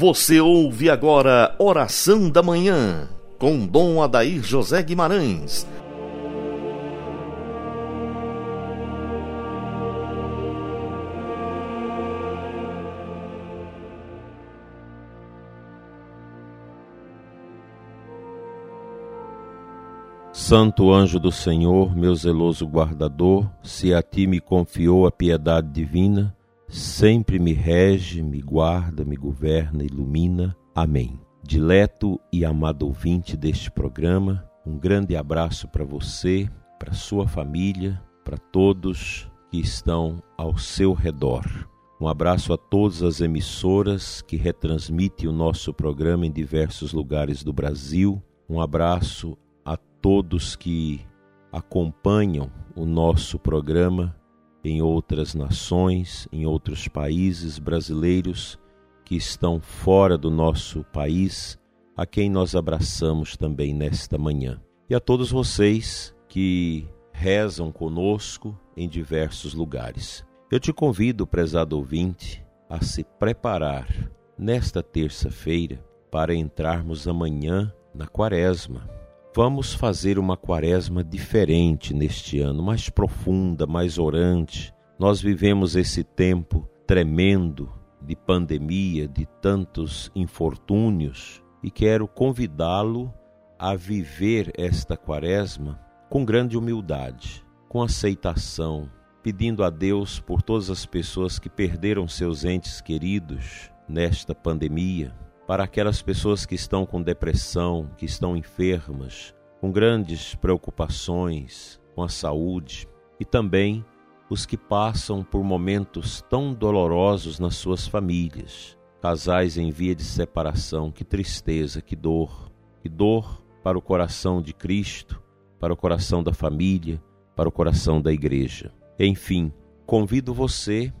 Você ouve agora Oração da Manhã, com Dom Adair José Guimarães. Santo anjo do Senhor, meu zeloso guardador, se a ti me confiou a piedade divina, sempre me rege, me guarda, me governa, ilumina. Amém. Dileto e amado ouvinte deste programa, um grande abraço para você, para sua família, para todos que estão ao seu redor. Um abraço a todas as emissoras que retransmitem o nosso programa em diversos lugares do Brasil. Um abraço a todos que acompanham o nosso programa em outras nações, em outros países brasileiros que estão fora do nosso país, a quem nós abraçamos também nesta manhã. E a todos vocês que rezam conosco em diversos lugares. Eu te convido, prezado ouvinte, a se preparar nesta terça-feira para entrarmos amanhã na Quaresma Vamos fazer uma quaresma diferente neste ano, mais profunda, mais orante. Nós vivemos esse tempo tremendo de pandemia, de tantos infortúnios, e quero convidá-lo a viver esta quaresma com grande humildade, com aceitação, pedindo a Deus por todas as pessoas que perderam seus entes queridos nesta pandemia, para aquelas pessoas que estão com depressão, que estão enfermas, com grandes preocupações com a saúde e também os que passam por momentos tão dolorosos nas suas famílias, casais em via de separação, que tristeza, que dor, que dor para o coração de Cristo, para o coração da família, para o coração da igreja. Enfim, convido você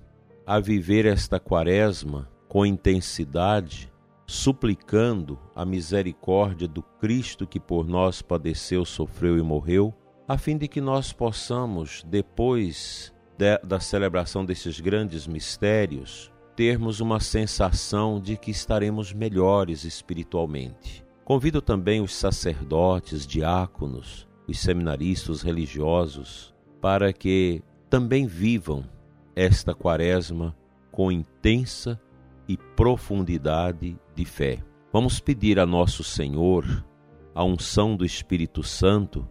a viver esta quaresma com intensidade suplicando a misericórdia do Cristo que por nós padeceu, sofreu e morreu, a fim de que nós possamos, depois de, da celebração desses grandes mistérios, termos uma sensação de que estaremos melhores espiritualmente. Convido também os sacerdotes, diáconos, os seminaristas, os religiosos, para que também vivam esta quaresma com intensa e profundidade de fé. Vamos pedir a nosso Senhor a unção do Espírito Santo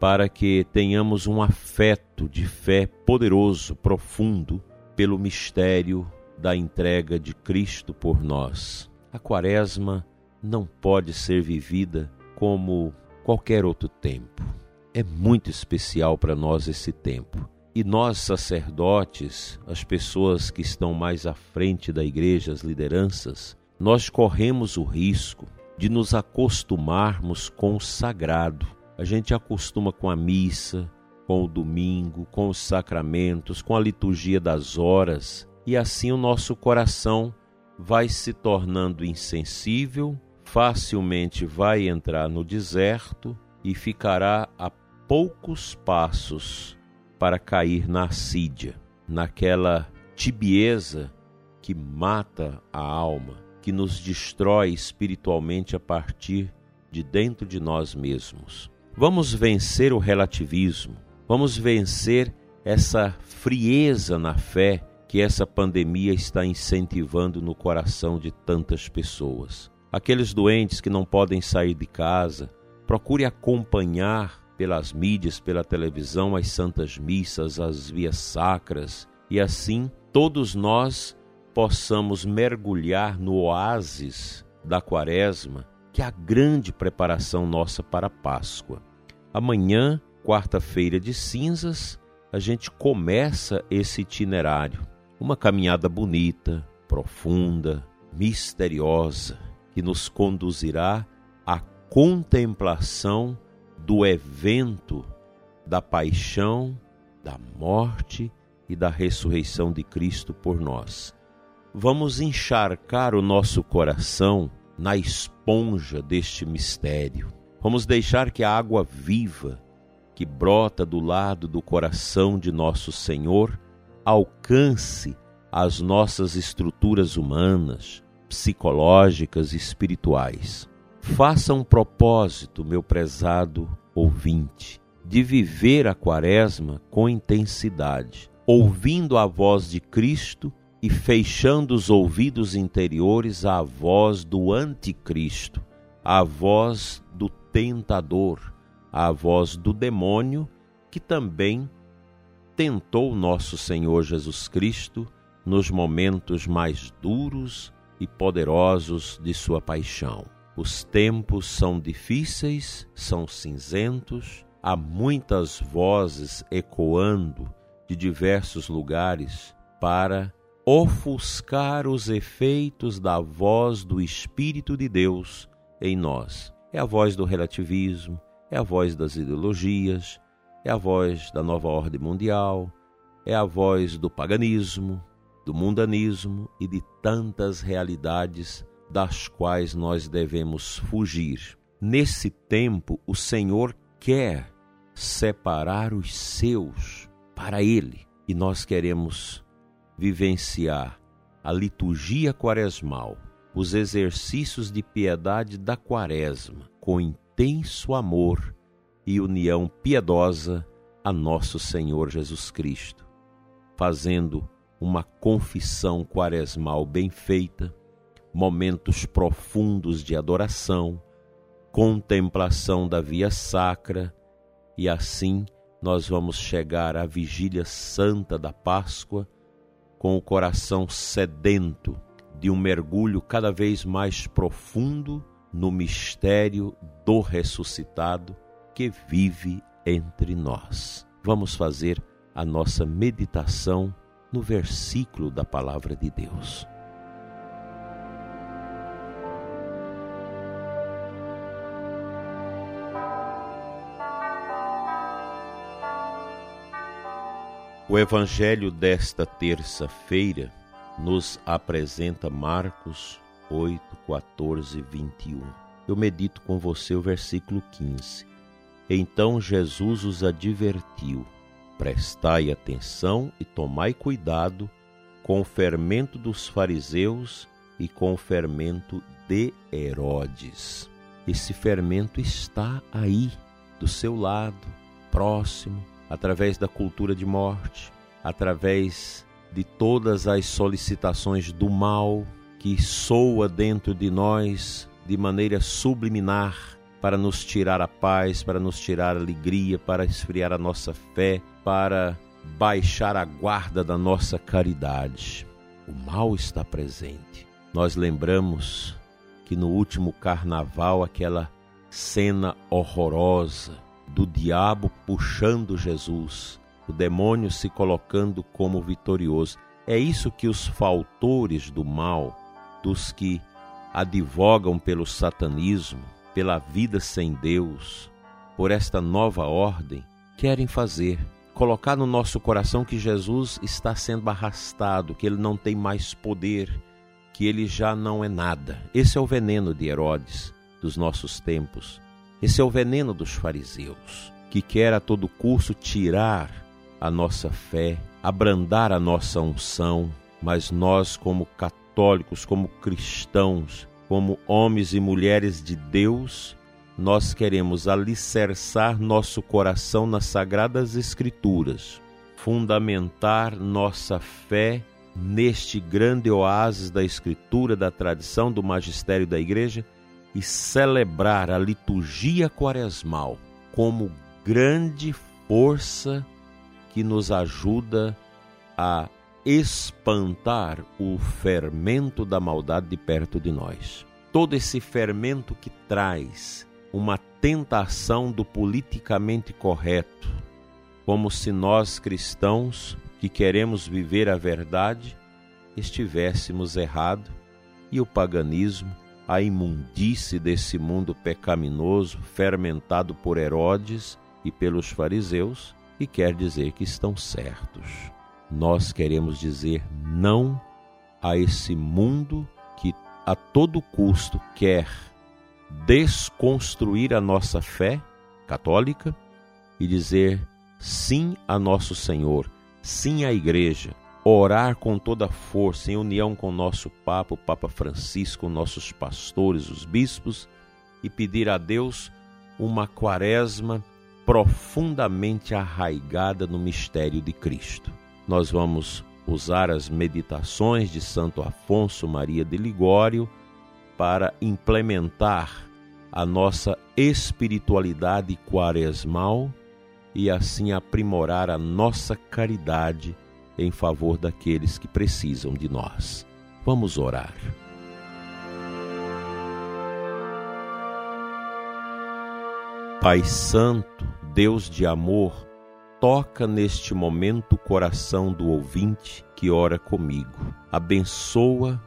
para que tenhamos um afeto de fé poderoso, profundo, pelo mistério da entrega de Cristo por nós. A Quaresma não pode ser vivida como qualquer outro tempo. É muito especial para nós esse tempo. E nós, sacerdotes, as pessoas que estão mais à frente da igreja, as lideranças, nós corremos o risco de nos acostumarmos com o sagrado. A gente acostuma com a missa, com o domingo, com os sacramentos, com a liturgia das horas, e assim o nosso coração vai se tornando insensível, facilmente vai entrar no deserto e ficará a poucos passos para cair na assídia, naquela tibieza que mata a alma, que nos destrói espiritualmente a partir de dentro de nós mesmos. Vamos vencer o relativismo, vamos vencer essa frieza na fé que essa pandemia está incentivando no coração de tantas pessoas. Aqueles doentes que não podem sair de casa, procure acompanhar pelas mídias, pela televisão, as santas missas, as vias sacras, e assim todos nós possamos mergulhar no oásis da Quaresma, que é a grande preparação nossa para a Páscoa. Amanhã, quarta-feira de cinzas, a gente começa esse itinerário, uma caminhada bonita, profunda, misteriosa, que nos conduzirá à contemplação do evento da paixão, da morte e da ressurreição de Cristo por nós. Vamos encharcar o nosso coração na esponja deste mistério. Vamos deixar que a água viva que brota do lado do coração de nosso Senhor alcance as nossas estruturas humanas, psicológicas e espirituais. Faça um propósito, meu prezado ouvinte, de viver a Quaresma com intensidade, ouvindo a voz de Cristo e fechando os ouvidos interiores à voz do Anticristo, à voz do tentador, à voz do demônio que também tentou nosso Senhor Jesus Cristo nos momentos mais duros e poderosos de sua paixão. Os tempos são difíceis, são cinzentos, há muitas vozes ecoando de diversos lugares para ofuscar os efeitos da voz do Espírito de Deus em nós. É a voz do relativismo, é a voz das ideologias, é a voz da nova ordem mundial, é a voz do paganismo, do mundanismo e de tantas realidades das quais nós devemos fugir. Nesse tempo, o Senhor quer separar os seus para Ele e nós queremos vivenciar a liturgia quaresmal, os exercícios de piedade da quaresma, com intenso amor e união piedosa a nosso Senhor Jesus Cristo, fazendo uma confissão quaresmal bem feita, momentos profundos de adoração, contemplação da via sacra, e assim nós vamos chegar à vigília santa da Páscoa com o coração sedento de um mergulho cada vez mais profundo no mistério do ressuscitado que vive entre nós. Vamos fazer a nossa meditação no versículo da palavra de Deus. O evangelho desta terça-feira nos apresenta Marcos 8, 14 e 21. Eu medito com você o versículo 15. Então Jesus os advertiu: Prestai atenção e tomai cuidado com o fermento dos fariseus e com o fermento de Herodes. Esse fermento está aí, do seu lado, próximo, através da cultura de morte, através de todas as solicitações do mal que soa dentro de nós de maneira subliminar para nos tirar a paz, para nos tirar a alegria, para esfriar a nossa fé, para baixar a guarda da nossa caridade. O mal está presente. Nós lembramos que no último carnaval aquela cena horrorosa do diabo puxando Jesus, o demônio se colocando como vitorioso. É isso que os faltores do mal, dos que advogam pelo satanismo, pela vida sem Deus, por esta nova ordem, querem fazer. Colocar no nosso coração que Jesus está sendo arrastado, que ele não tem mais poder, que ele já não é nada. Esse é o veneno de Herodes dos nossos tempos. Esse é o veneno dos fariseus, que quer a todo curso tirar a nossa fé, abrandar a nossa unção, mas nós, como católicos, como cristãos, como homens e mulheres de Deus, nós queremos alicerçar nosso coração nas sagradas Escrituras, fundamentar nossa fé neste grande oásis da Escritura, da tradição, do magistério da Igreja e celebrar a liturgia quaresmal como grande força que nos ajuda a espantar o fermento da maldade de perto de nós. Todo esse fermento que traz uma tentação do politicamente correto, como se nós cristãos que queremos viver a verdade estivéssemos errado e o paganismo a imundície desse mundo pecaminoso fermentado por Herodes e pelos fariseus e quer dizer que estão certos. Nós queremos dizer não a esse mundo que a todo custo quer desconstruir a nossa fé católica e dizer sim a nosso Senhor, sim à Igreja, orar com toda força, em união com nosso Papa, o Papa Francisco, nossos pastores, os bispos, e pedir a Deus uma quaresma profundamente arraigada no mistério de Cristo. Nós vamos usar as meditações de Santo Afonso Maria de Ligório para implementar a nossa espiritualidade quaresmal e assim aprimorar a nossa caridade em favor daqueles que precisam de nós. Vamos orar. Pai Santo, Deus de amor, toca neste momento o coração do ouvinte que ora comigo. Abençoa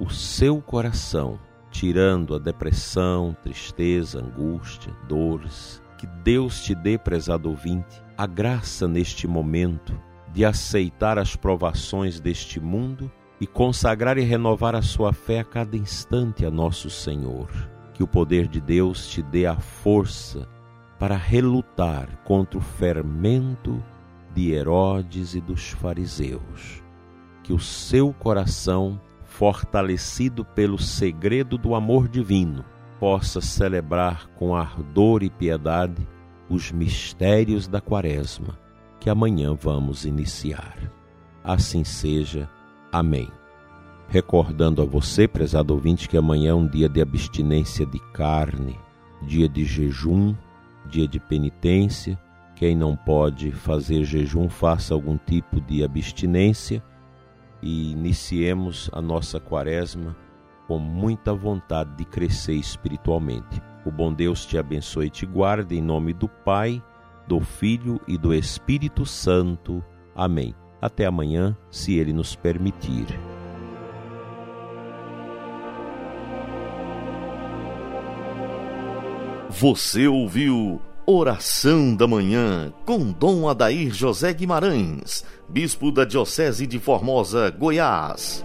o seu coração, tirando a depressão, tristeza, angústia, dores. Que Deus te dê, prezado ouvinte, a graça neste momento de aceitar as provações deste mundo e consagrar e renovar a sua fé a cada instante a nosso Senhor. Que o poder de Deus te dê a força para relutar contra o fermento de Herodes e dos fariseus. Que o seu coração, fortalecido pelo segredo do amor divino, possa celebrar com ardor e piedade os mistérios da Quaresma que amanhã vamos iniciar. Assim seja. Amém. Recordando a você, prezado ouvinte, que amanhã é um dia de abstinência de carne, dia de jejum, dia de penitência. Quem não pode fazer jejum, faça algum tipo de abstinência e iniciemos a nossa quaresma com muita vontade de crescer espiritualmente. O bom Deus te abençoe e te guarde em nome do Pai do Filho e do Espírito Santo. Amém. Até amanhã, se Ele nos permitir. Você ouviu Oração da Manhã com Dom Adair José Guimarães, Bispo da Diocese de Formosa, Goiás.